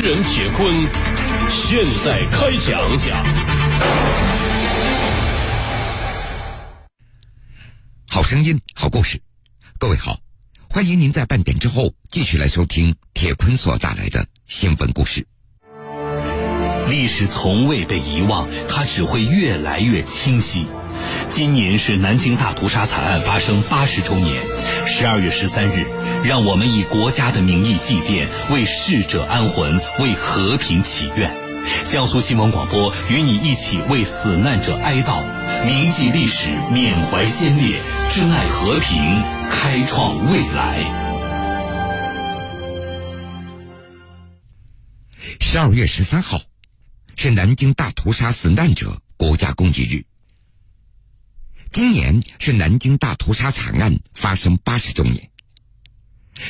人铁坤现在开讲。好声音，好故事，各位好，欢迎您在半点之后继续来收听铁坤所带来的新闻故事。历史从未被遗忘，它只会越来越清晰。今年是南京大屠杀惨案发生八十周年，十二月十三日，让我们以国家的名义祭奠，为逝者安魂，为和平祈愿。江苏新闻广播与你一起为死难者哀悼，铭记历史，缅怀先烈，珍爱和平，开创未来。十二月十三号，是南京大屠杀死难者国家公祭日。今年是南京大屠杀惨案发生八十周年，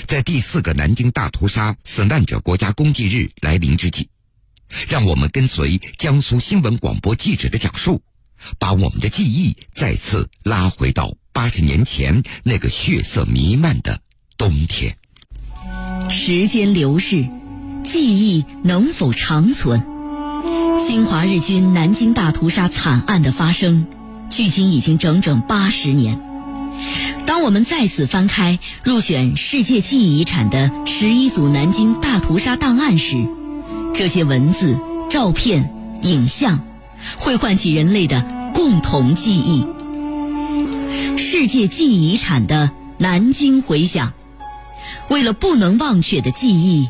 在第四个南京大屠杀死难者国家公祭日来临之际，让我们跟随江苏新闻广播记者的讲述，把我们的记忆再次拉回到八十年前那个血色弥漫的冬天。时间流逝，记忆能否长存？侵华日军南京大屠杀惨案的发生。距今已经整整八十年。当我们再次翻开入选世界记忆遗产的十一组南京大屠杀档案时，这些文字、照片、影像，会唤起人类的共同记忆。世界记忆遗产的南京回响，为了不能忘却的记忆，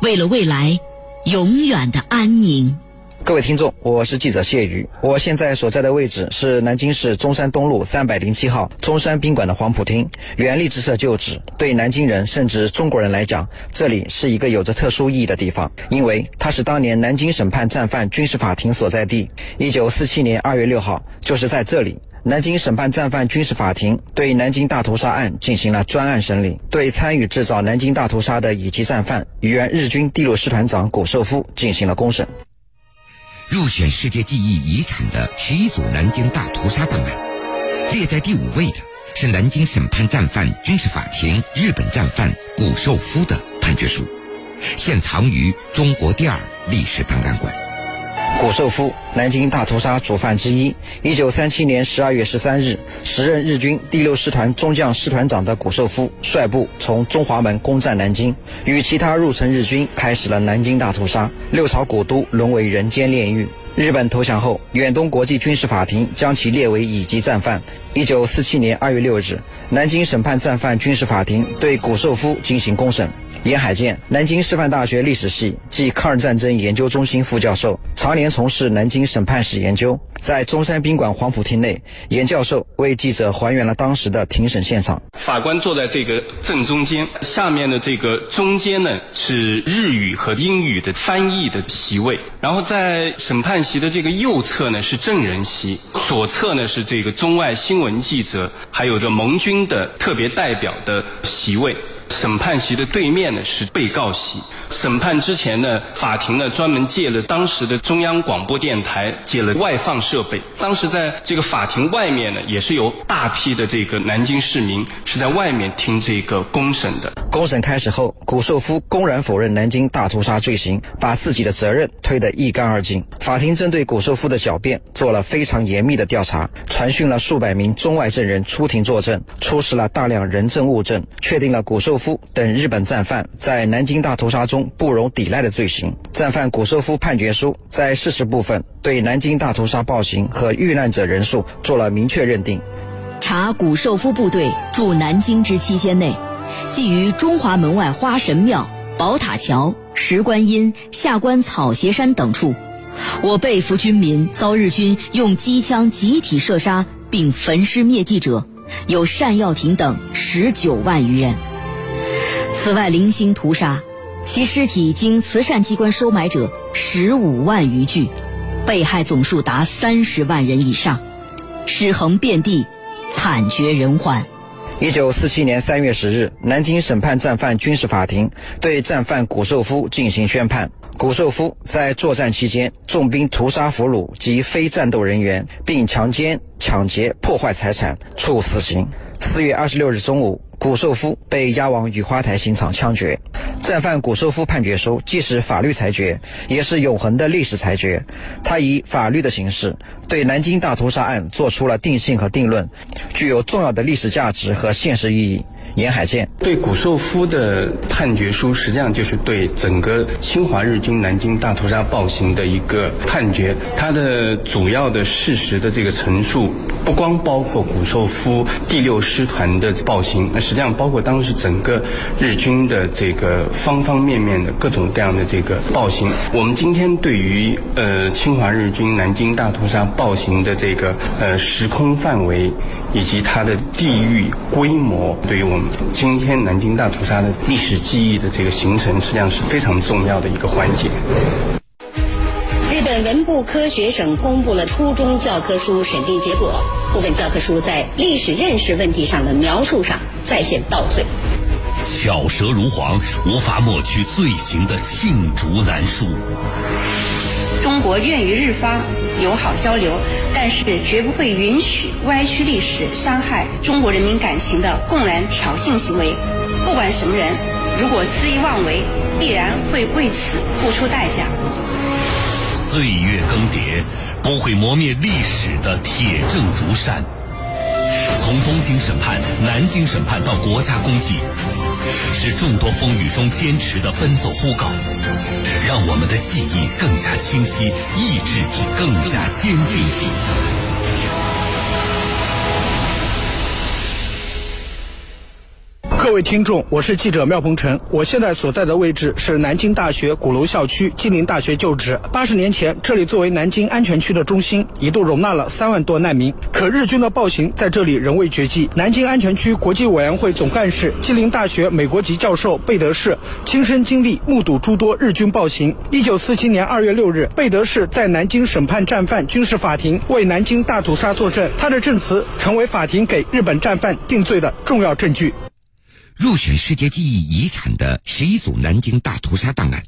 为了未来永远的安宁。各位听众，我是记者谢宇。我现在所在的位置是南京市中山东路三百零七号中山宾馆的黄埔厅，原历志社旧址。对南京人甚至中国人来讲，这里是一个有着特殊意义的地方，因为它是当年南京审判战犯军事法庭所在地。一九四七年二月六号，就是在这里，南京审判战犯军事法庭对南京大屠杀案进行了专案审理，对参与制造南京大屠杀的乙级战犯原日军第六师团长谷寿夫进行了公审。入选世界记忆遗产的十一组南京大屠杀档案，列在第五位的是南京审判战犯军事法庭日本战犯谷寿夫的判决书，现藏于中国第二历史档案馆。谷寿夫，南京大屠杀主犯之一。一九三七年十二月十三日，时任日军第六师团中将师团长的谷寿夫率部从中华门攻占南京，与其他入城日军开始了南京大屠杀，六朝古都沦为人间炼狱。日本投降后，远东国际军事法庭将其列为乙级战犯。一九四七年二月六日，南京审判战犯军事法庭对谷寿夫进行公审。严海建，南京师范大学历史系暨抗日战争研究中心副教授，常年从事南京审判史研究。在中山宾馆黄埔厅内，严教授为记者还原了当时的庭审现场。法官坐在这个正中间，下面的这个中间呢是日语和英语的翻译的席位，然后在审判席的这个右侧呢是证人席，左侧呢是这个中外新闻记者，还有着盟军的特别代表的席位。审判席的对面呢是被告席。审判之前呢，法庭呢专门借了当时的中央广播电台，借了外放设备。当时在这个法庭外面呢，也是有大批的这个南京市民是在外面听这个公审的。公审开始后，谷寿夫公然否认南京大屠杀罪行，把自己的责任推得一干二净。法庭针对谷寿夫的狡辩做了非常严密的调查，传讯了数百名中外证人出庭作证，出示了大量人证物证，确定了谷寿夫等日本战犯在南京大屠杀中。不容抵赖的罪行。战犯谷寿夫判决书在事实部分对南京大屠杀暴行和遇难者人数做了明确认定。查谷寿夫部队驻南京之期间内，即于中华门外花神庙、宝塔桥、石观音、下关草鞋山等处，我被俘军民遭日军用机枪集体射杀并焚尸灭迹者，有单耀廷等十九万余人。此外，零星屠杀。其尸体经慈善机关收买者十五万余具，被害总数达三十万人以上，尸横遍地，惨绝人寰。一九四七年三月十日，南京审判战犯军事法庭对战犯谷寿夫进行宣判。谷寿夫在作战期间重兵屠杀俘虏及非战斗人员，并强奸、抢劫、破坏财产，处死刑。四月二十六日中午，谷寿夫被押往雨花台刑场枪决。战犯谷寿夫判决书既是法律裁决，也是永恒的历史裁决。他以法律的形式对南京大屠杀案做出了定性和定论，具有重要的历史价值和现实意义。沿海建对谷寿夫的判决书，实际上就是对整个侵华日军南京大屠杀暴行的一个判决。它的主要的事实的这个陈述，不光包括谷寿夫第六师团的暴行，那实际上包括当时整个日军的这个方方面面的各种各样的这个暴行。我们今天对于呃侵华日军南京大屠杀暴行的这个呃时空范围以及它的地域规模，对于我们。今天南京大屠杀的历史记忆的这个形成，实际上是非常重要的一个环节。日本文部科学省公布了初中教科书审定结果，部分教科书在历史认识问题上的描述上再现倒退。巧舌如簧，无法抹去罪行的罄竹难书。中国愿与日方友好交流，但是绝不会允许歪曲历史、伤害中国人民感情的公然挑衅行为。不管什么人，如果恣意妄为，必然会为此付出代价。岁月更迭，不会磨灭历史的铁证如山。从东京审判、南京审判到国家公祭。是众多风雨中坚持的奔走呼告，让我们的记忆更加清晰，意志更加坚定。各位听众，我是记者廖鹏程。我现在所在的位置是南京大学鼓楼校区，金陵大学旧址。八十年前，这里作为南京安全区的中心，一度容纳了三万多难民。可日军的暴行在这里仍未绝迹。南京安全区国际委员会总干事、金陵大学美国籍教授贝德士亲身经历、目睹诸多日军暴行。一九四七年二月六日，贝德士在南京审判战犯军事法庭，为南京大屠杀作证。他的证词成为法庭给日本战犯定罪的重要证据。入选世界记忆遗产的十一组南京大屠杀档案，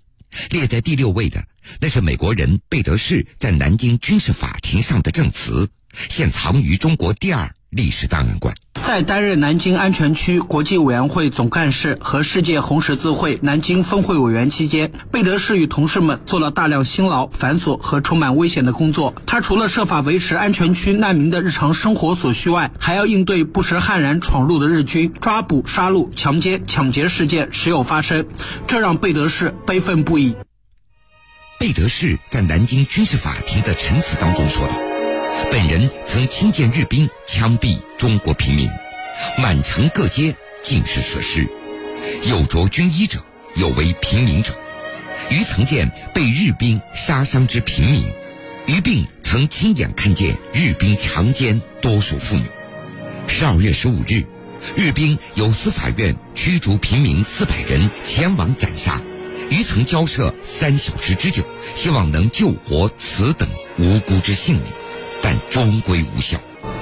列在第六位的，那是美国人贝德士在南京军事法庭上的证词，现藏于中国第二。历史档案馆在担任南京安全区国际委员会总干事和世界红十字会南京分会委员期间，贝德士与同事们做了大量辛劳、繁琐和充满危险的工作。他除了设法维持安全区难民的日常生活所需外，还要应对不时悍然闯入的日军抓捕、杀戮、强奸、抢劫事件时有发生，这让贝德士悲愤不已。贝德士在南京军事法庭的陈词当中说道。本人曾亲见日兵枪毙中国平民，满城各街尽是死尸，有着军衣者，有为平民者。余曾见被日兵杀伤之平民，余并曾亲眼看见日兵强奸多数妇女。十二月十五日，日兵由司法院驱逐平民四百人前往斩杀，余曾交涉三小时之久，希望能救活此等无辜之性命。但终归无效。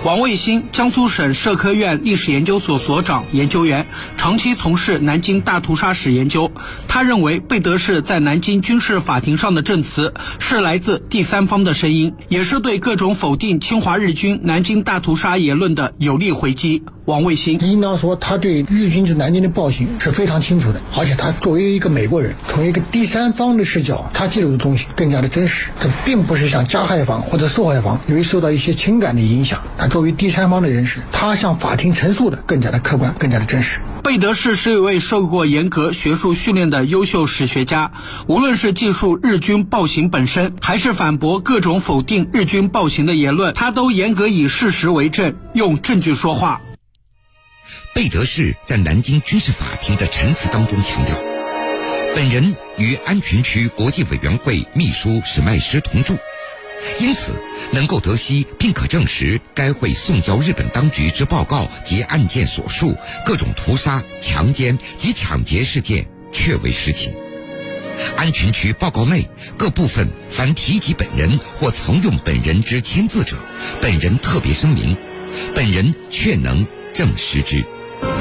王卫星，江苏省社科院历史研究所所长、研究员，长期从事南京大屠杀史研究。他认为，贝德士在南京军事法庭上的证词是来自第三方的声音，也是对各种否定侵华日军南京大屠杀言论的有力回击。王卫星应当说，他对日军在南京的暴行是非常清楚的，而且他作为一个美国人，从一个第三方的视角，他记录的东西更加的真实。他并不是像加害方或者受害方由于受到一些情感的影响，他作为第三方的人士，他向法庭陈述的更加的客观，更加的真实。贝德士是一位受过严格学术训练的优秀史学家，无论是记述日军暴行本身，还是反驳各种否定日军暴行的言论，他都严格以事实为证，用证据说话。贝德士在南京军事法庭的陈词当中强调，本人与安全区国际委员会秘书史迈斯同住，因此能够得悉并可证实该会送交日本当局之报告及案件所述各种屠杀、强奸及抢劫事件确为实情。安全区报告内各部分凡提及本人或曾用本人之签字者，本人特别声明，本人确能证实之。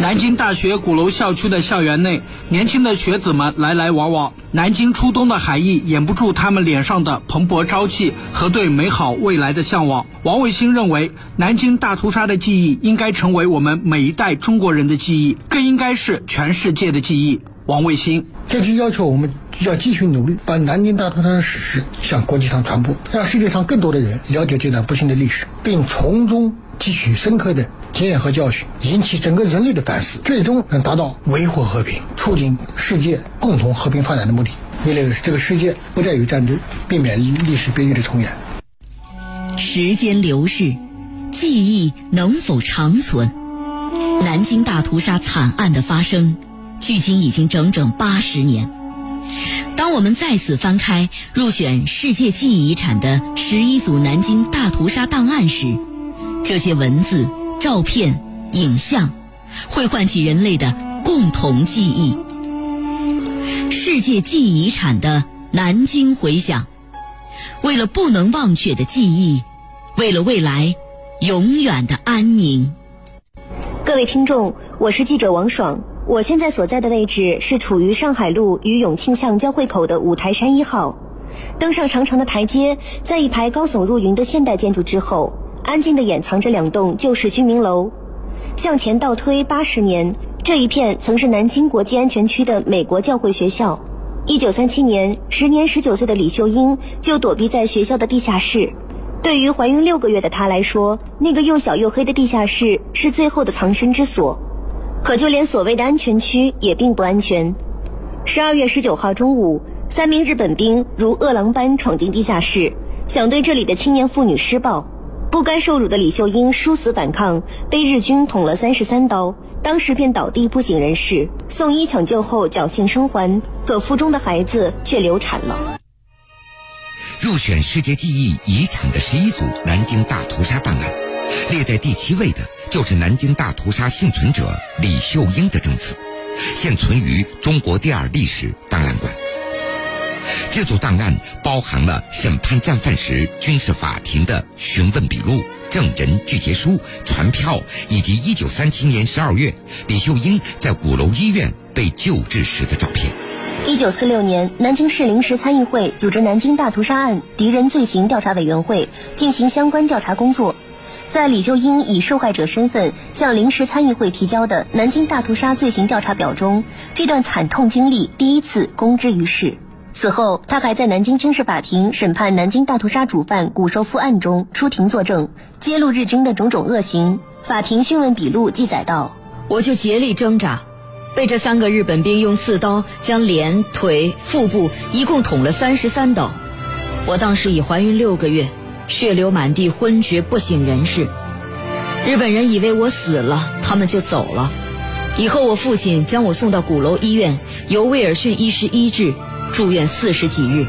南京大学鼓楼校区的校园内，年轻的学子们来来往往。南京初冬的寒意掩不住他们脸上的蓬勃朝气和对美好未来的向往。王卫星认为，南京大屠杀的记忆应该成为我们每一代中国人的记忆，更应该是全世界的记忆。王卫星，这就要求我们要继续努力，把南京大屠杀的史实向国际上传播，让世界上更多的人了解这段不幸的历史，并从中汲取深刻的经验和教训，引起整个人类的反思，最终能达到维护和平、促进世界共同和平发展的目的。为了这个世界不再有战争，避免历史悲剧的重演。时间流逝，记忆能否长存？南京大屠杀惨案的发生。距今已经整整八十年。当我们再次翻开入选世界记忆遗产的十一组南京大屠杀档案时，这些文字、照片、影像，会唤起人类的共同记忆。世界记忆遗产的南京回响，为了不能忘却的记忆，为了未来永远的安宁。各位听众，我是记者王爽。我现在所在的位置是处于上海路与永庆巷交汇口的五台山一号。登上长长的台阶，在一排高耸入云的现代建筑之后，安静地掩藏着两栋旧式居民楼。向前倒推八十年，这一片曾是南京国际安全区的美国教会学校。一九三七年，时年十九岁的李秀英就躲避在学校的地下室。对于怀孕六个月的她来说，那个又小又黑的地下室是最后的藏身之所。可就连所谓的安全区也并不安全。十二月十九号中午，三名日本兵如饿狼般闯进地下室，想对这里的青年妇女施暴。不甘受辱的李秀英殊死反抗，被日军捅了三十三刀，当时便倒地不省人事。送医抢救后侥幸生还，可腹中的孩子却流产了。入选世界记忆遗产的十一组南京大屠杀档案，列在第七位的。就是南京大屠杀幸存者李秀英的证词，现存于中国第二历史档案馆。这组档案包含了审判战犯时军事法庭的询问笔录、证人具结书、传票，以及1937年12月李秀英在鼓楼医院被救治时的照片。1946年，南京市临时参议会组织南京大屠杀案敌人罪行调查委员会进行相关调查工作。在李秀英以受害者身份向临时参议会提交的《南京大屠杀罪行调查表》中，这段惨痛经历第一次公之于世。此后，他还在南京军事法庭审判南京大屠杀主犯谷寿夫案中出庭作证，揭露日军的种种恶行。法庭讯问笔录记载道：“我就竭力挣扎，被这三个日本兵用刺刀将脸、腿、腹部一共捅了三十三刀。我当时已怀孕六个月。”血流满地，昏厥不省人事。日本人以为我死了，他们就走了。以后我父亲将我送到鼓楼医院，由威尔逊医师医治，住院四十几日。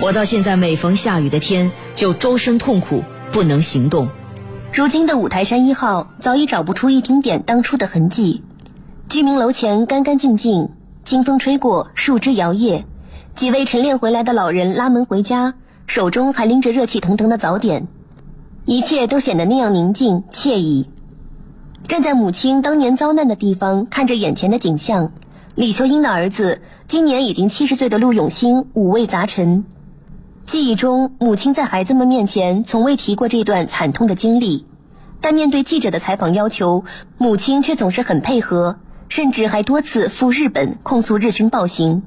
我到现在每逢下雨的天，就周身痛苦，不能行动。如今的五台山一号早已找不出一丁点当初的痕迹。居民楼前干干净净，清风吹过，树枝摇曳，几位晨练回来的老人拉门回家。手中还拎着热气腾腾的早点，一切都显得那样宁静惬意。站在母亲当年遭难的地方，看着眼前的景象，李秀英的儿子今年已经七十岁的陆永新五味杂陈。记忆中，母亲在孩子们面前从未提过这段惨痛的经历，但面对记者的采访要求，母亲却总是很配合，甚至还多次赴日本控诉日军暴行。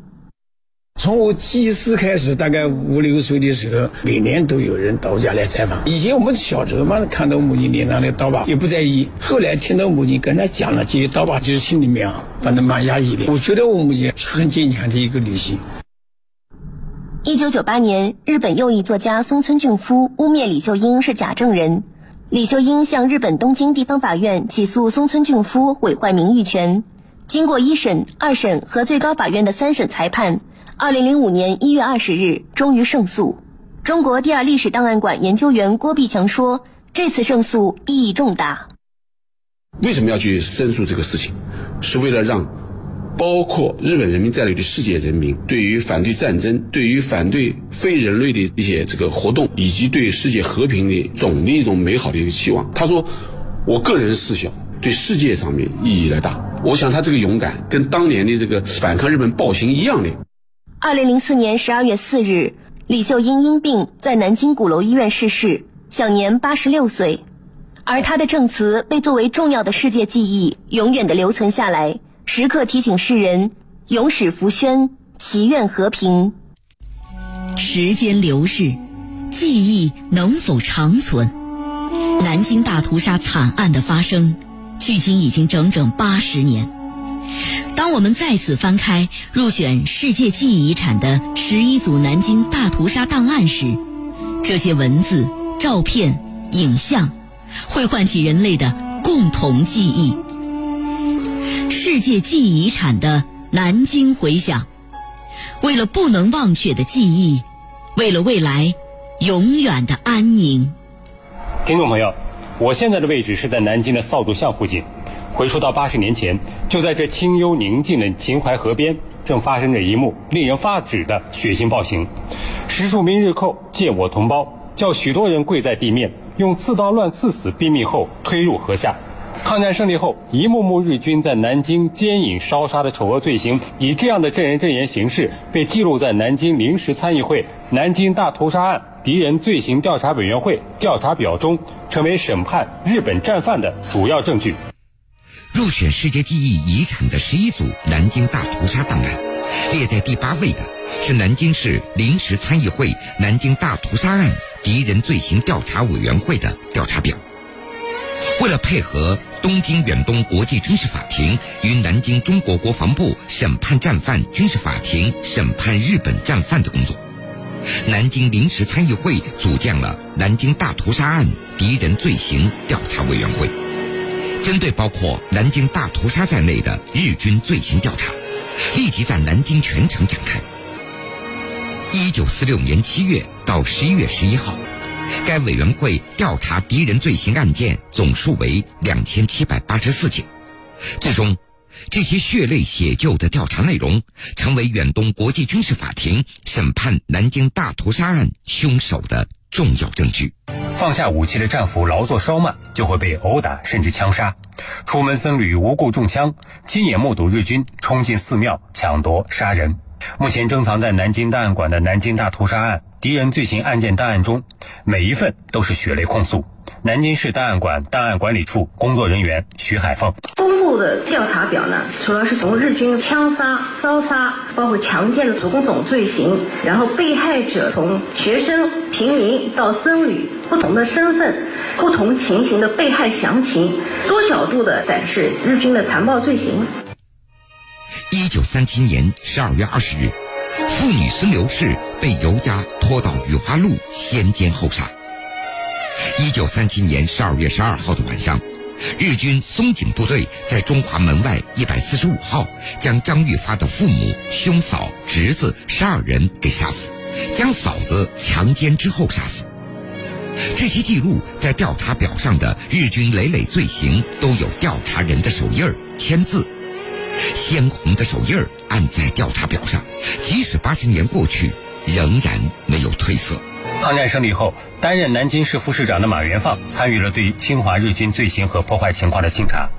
从我记事开始，大概五六岁的时候，每年都有人到我家来采访。以前我们小时候嘛，看到母亲脸上的刀疤也不在意。后来听到母亲跟他讲了这些刀疤，就是心里面啊，反正蛮压抑的。我觉得我母亲是很坚强的一个女性。一九九八年，日本右翼作家松村俊夫污蔑李秀英是假证人，李秀英向日本东京地方法院起诉松村俊夫毁坏名誉权。经过一审、二审和最高法院的三审裁判。二零零五年一月二十日，终于胜诉。中国第二历史档案馆研究员郭碧强说：“这次胜诉意义重大。为什么要去申诉这个事情？是为了让包括日本人民在内的世界人民，对于反对战争、对于反对非人类的一些这个活动，以及对世界和平的总的一种美好的一个期望。”他说：“我个人思想，对世界上面意义来大。我想他这个勇敢跟当年的这个反抗日本暴行一样的。二零零四年十二月四日，李秀英因病在南京鼓楼医院逝世，享年八十六岁。而他的证词被作为重要的世界记忆，永远的留存下来，时刻提醒世人：永始福宣，祈愿和平。时间流逝，记忆能否长存？南京大屠杀惨案的发生，距今已经整整八十年。当我们再次翻开入选世界记忆遗产的十一组南京大屠杀档案时，这些文字、照片、影像。会唤起人类的共同记忆，世界记忆遗产的南京回响。为了不能忘却的记忆，为了未来永远的安宁。听众朋友，我现在的位置是在南京的扫帚巷附近。回溯到八十年前，就在这清幽宁静的秦淮河边，正发生着一幕令人发指的血腥暴行。十数名日寇借我同胞，叫许多人跪在地面。用刺刀乱刺死毙命后推入河下。抗战胜利后，一幕幕日军在南京奸淫烧杀的丑恶罪行，以这样的证人证言形式被记录在南京临时参议会南京大屠杀案敌人罪行调查委员会调查表中，成为审判日本战犯的主要证据。入选世界记忆遗产的十一组南京大屠杀档案，列在第八位的是南京市临时参议会南京大屠杀案。敌人罪行调查委员会的调查表，为了配合东京远东国际军事法庭与南京中国国防部审判战犯军事法庭审判日本战犯的工作，南京临时参议会组建了南京大屠杀案敌人罪行调查委员会，针对包括南京大屠杀在内的日军罪行调查，立即在南京全城展开。一九四六年七月到十一月十一号，该委员会调查敌人罪行案件总数为两千七百八十四件。最终，这些血泪写就的调查内容，成为远东国际军事法庭审判南京大屠杀案凶手的重要证据。放下武器的战俘劳作稍慢，就会被殴打甚至枪杀；出门僧侣无故中枪，亲眼目睹日军冲进寺庙抢夺杀人。目前珍藏在南京档案馆的南京大屠杀案敌人罪行案件档案中，每一份都是血泪控诉。南京市档案馆档案管理处工作人员徐海凤：公布的调查表呢，主要是从日军枪杀、烧杀，包括强奸的种种罪行，然后被害者从学生、平民到僧侣，不同的身份、不同情形的被害详情，多角度的展示日军的残暴罪行。一九三七年十二月二十日，妇女孙刘氏被尤家拖到雨花路先奸后杀。一九三七年十二月十二号的晚上，日军松井部队在中华门外一百四十五号将张玉发的父母、兄嫂、侄子十二人给杀死，将嫂子强奸之后杀死。这些记录在调查表上的日军累累罪行都有调查人的手印儿、签字。鲜红的手印儿按在调查表上，即使八十年过去，仍然没有褪色。抗战胜利后，担任南京市副市长的马元放参与了对侵华日军罪行和破坏情况的清查。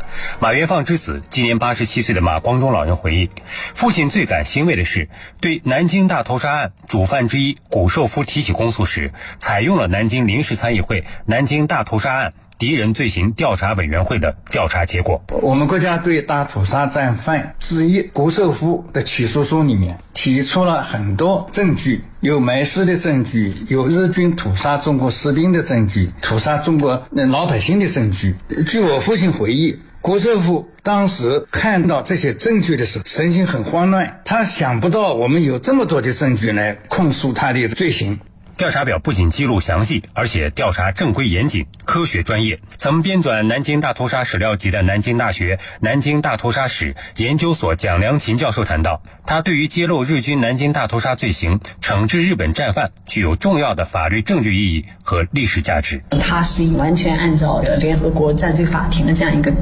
马元放之子、今年八十七岁的马光中老人回忆，父亲最感欣慰的是，对南京大屠杀案主犯之一谷寿夫提起公诉时，采用了南京临时参议会南京大屠杀案。敌人罪行调查委员会的调查结果，我们国家对大屠杀战犯之一谷寿夫的起诉书里面提出了很多证据，有埋尸的证据，有日军屠杀中国士兵的证据，屠杀中国老百姓的证据。据我父亲回忆，谷寿夫当时看到这些证据的时候，神情很慌乱，他想不到我们有这么多的证据来控诉他的罪行。调查表不仅记录详细，而且调查正规严谨、科学专业。曾编纂南京大屠杀史料集的南京大学南京大屠杀史研究所蒋良勤教授谈到，他对于揭露日军南京大屠杀罪行、惩治日本战犯具有重要的法律证据意义和历史价值。他是完全按照联合国战罪法庭的这样一个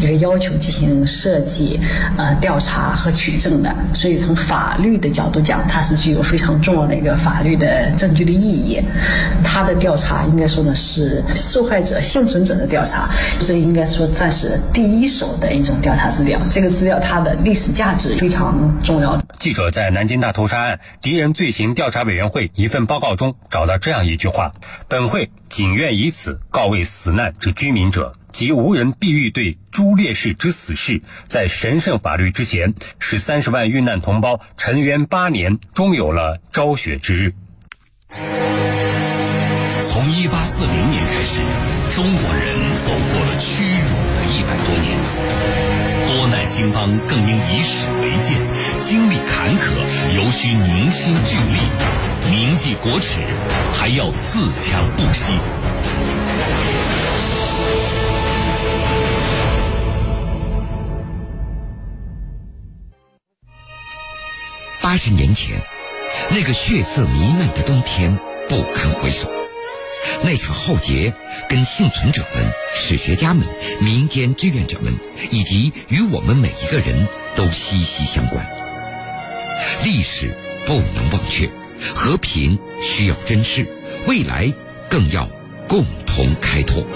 一个要求进行设计、呃调查和取证的，所以从法律的角度讲，它是具有非常重要的一个法律的证据的意义。意义。他的调查应该说呢是受害者幸存者的调查，这应该说算是第一手的一种调查资料。这个资料它的历史价值非常重要。记者在南京大屠杀案敌人罪行调查委员会一份报告中找到这样一句话：本会仅愿以此告慰死难之居民者。及无人必欲对朱烈士之死事，在神圣法律之前，使三十万遇难同胞沉冤八年，终有了昭雪之日。从一八四零年开始，中国人走过了屈辱的一百多年，多难兴邦更应以史为鉴，经历坎坷尤需凝心聚力，铭记国耻还要自强不息。八十年前，那个血色弥漫的冬天不堪回首。那场浩劫跟幸存者们、史学家们、民间志愿者们，以及与我们每一个人都息息相关。历史不能忘却，和平需要珍视，未来更要共同开拓。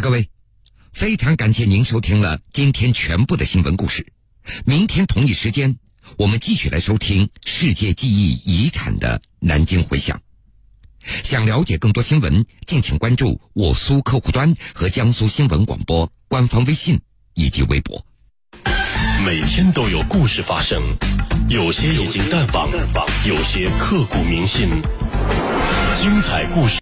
各位，非常感谢您收听了今天全部的新闻故事。明天同一时间，我们继续来收听世界记忆遗产的南京回响。想了解更多新闻，敬请关注我苏客户端和江苏新闻广播官方微信以及微博。每天都有故事发生，有些已经淡忘，有些刻骨铭心。精彩故事。